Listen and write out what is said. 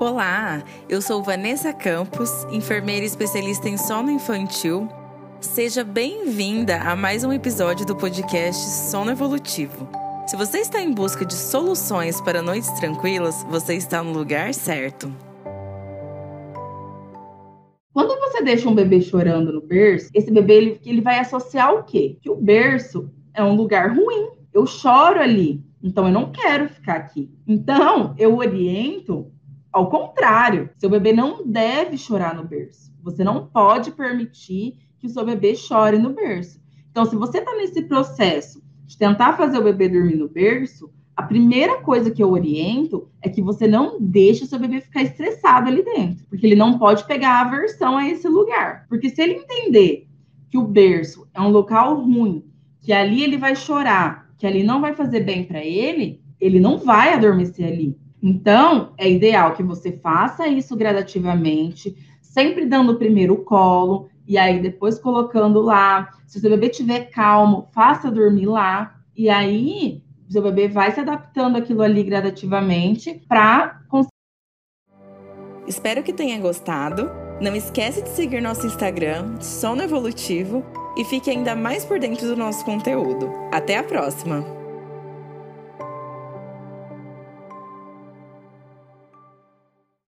Olá, eu sou Vanessa Campos, enfermeira especialista em sono infantil. Seja bem-vinda a mais um episódio do podcast Sono Evolutivo. Se você está em busca de soluções para noites tranquilas, você está no lugar certo. Quando você deixa um bebê chorando no berço, esse bebê ele, ele vai associar o quê? Que o berço é um lugar ruim. Eu choro ali, então eu não quero ficar aqui. Então eu oriento ao contrário, seu bebê não deve chorar no berço. Você não pode permitir que o seu bebê chore no berço. Então, se você está nesse processo de tentar fazer o bebê dormir no berço, a primeira coisa que eu oriento é que você não deixe o seu bebê ficar estressado ali dentro, porque ele não pode pegar aversão a esse lugar. Porque se ele entender que o berço é um local ruim, que ali ele vai chorar, que ali não vai fazer bem para ele, ele não vai adormecer ali. Então, é ideal que você faça isso gradativamente, sempre dando o primeiro colo, e aí depois colocando lá. Se o seu bebê estiver calmo, faça dormir lá, e aí seu bebê vai se adaptando aquilo ali gradativamente para Espero que tenha gostado. Não esquece de seguir nosso Instagram, Sono Evolutivo, e fique ainda mais por dentro do nosso conteúdo. Até a próxima!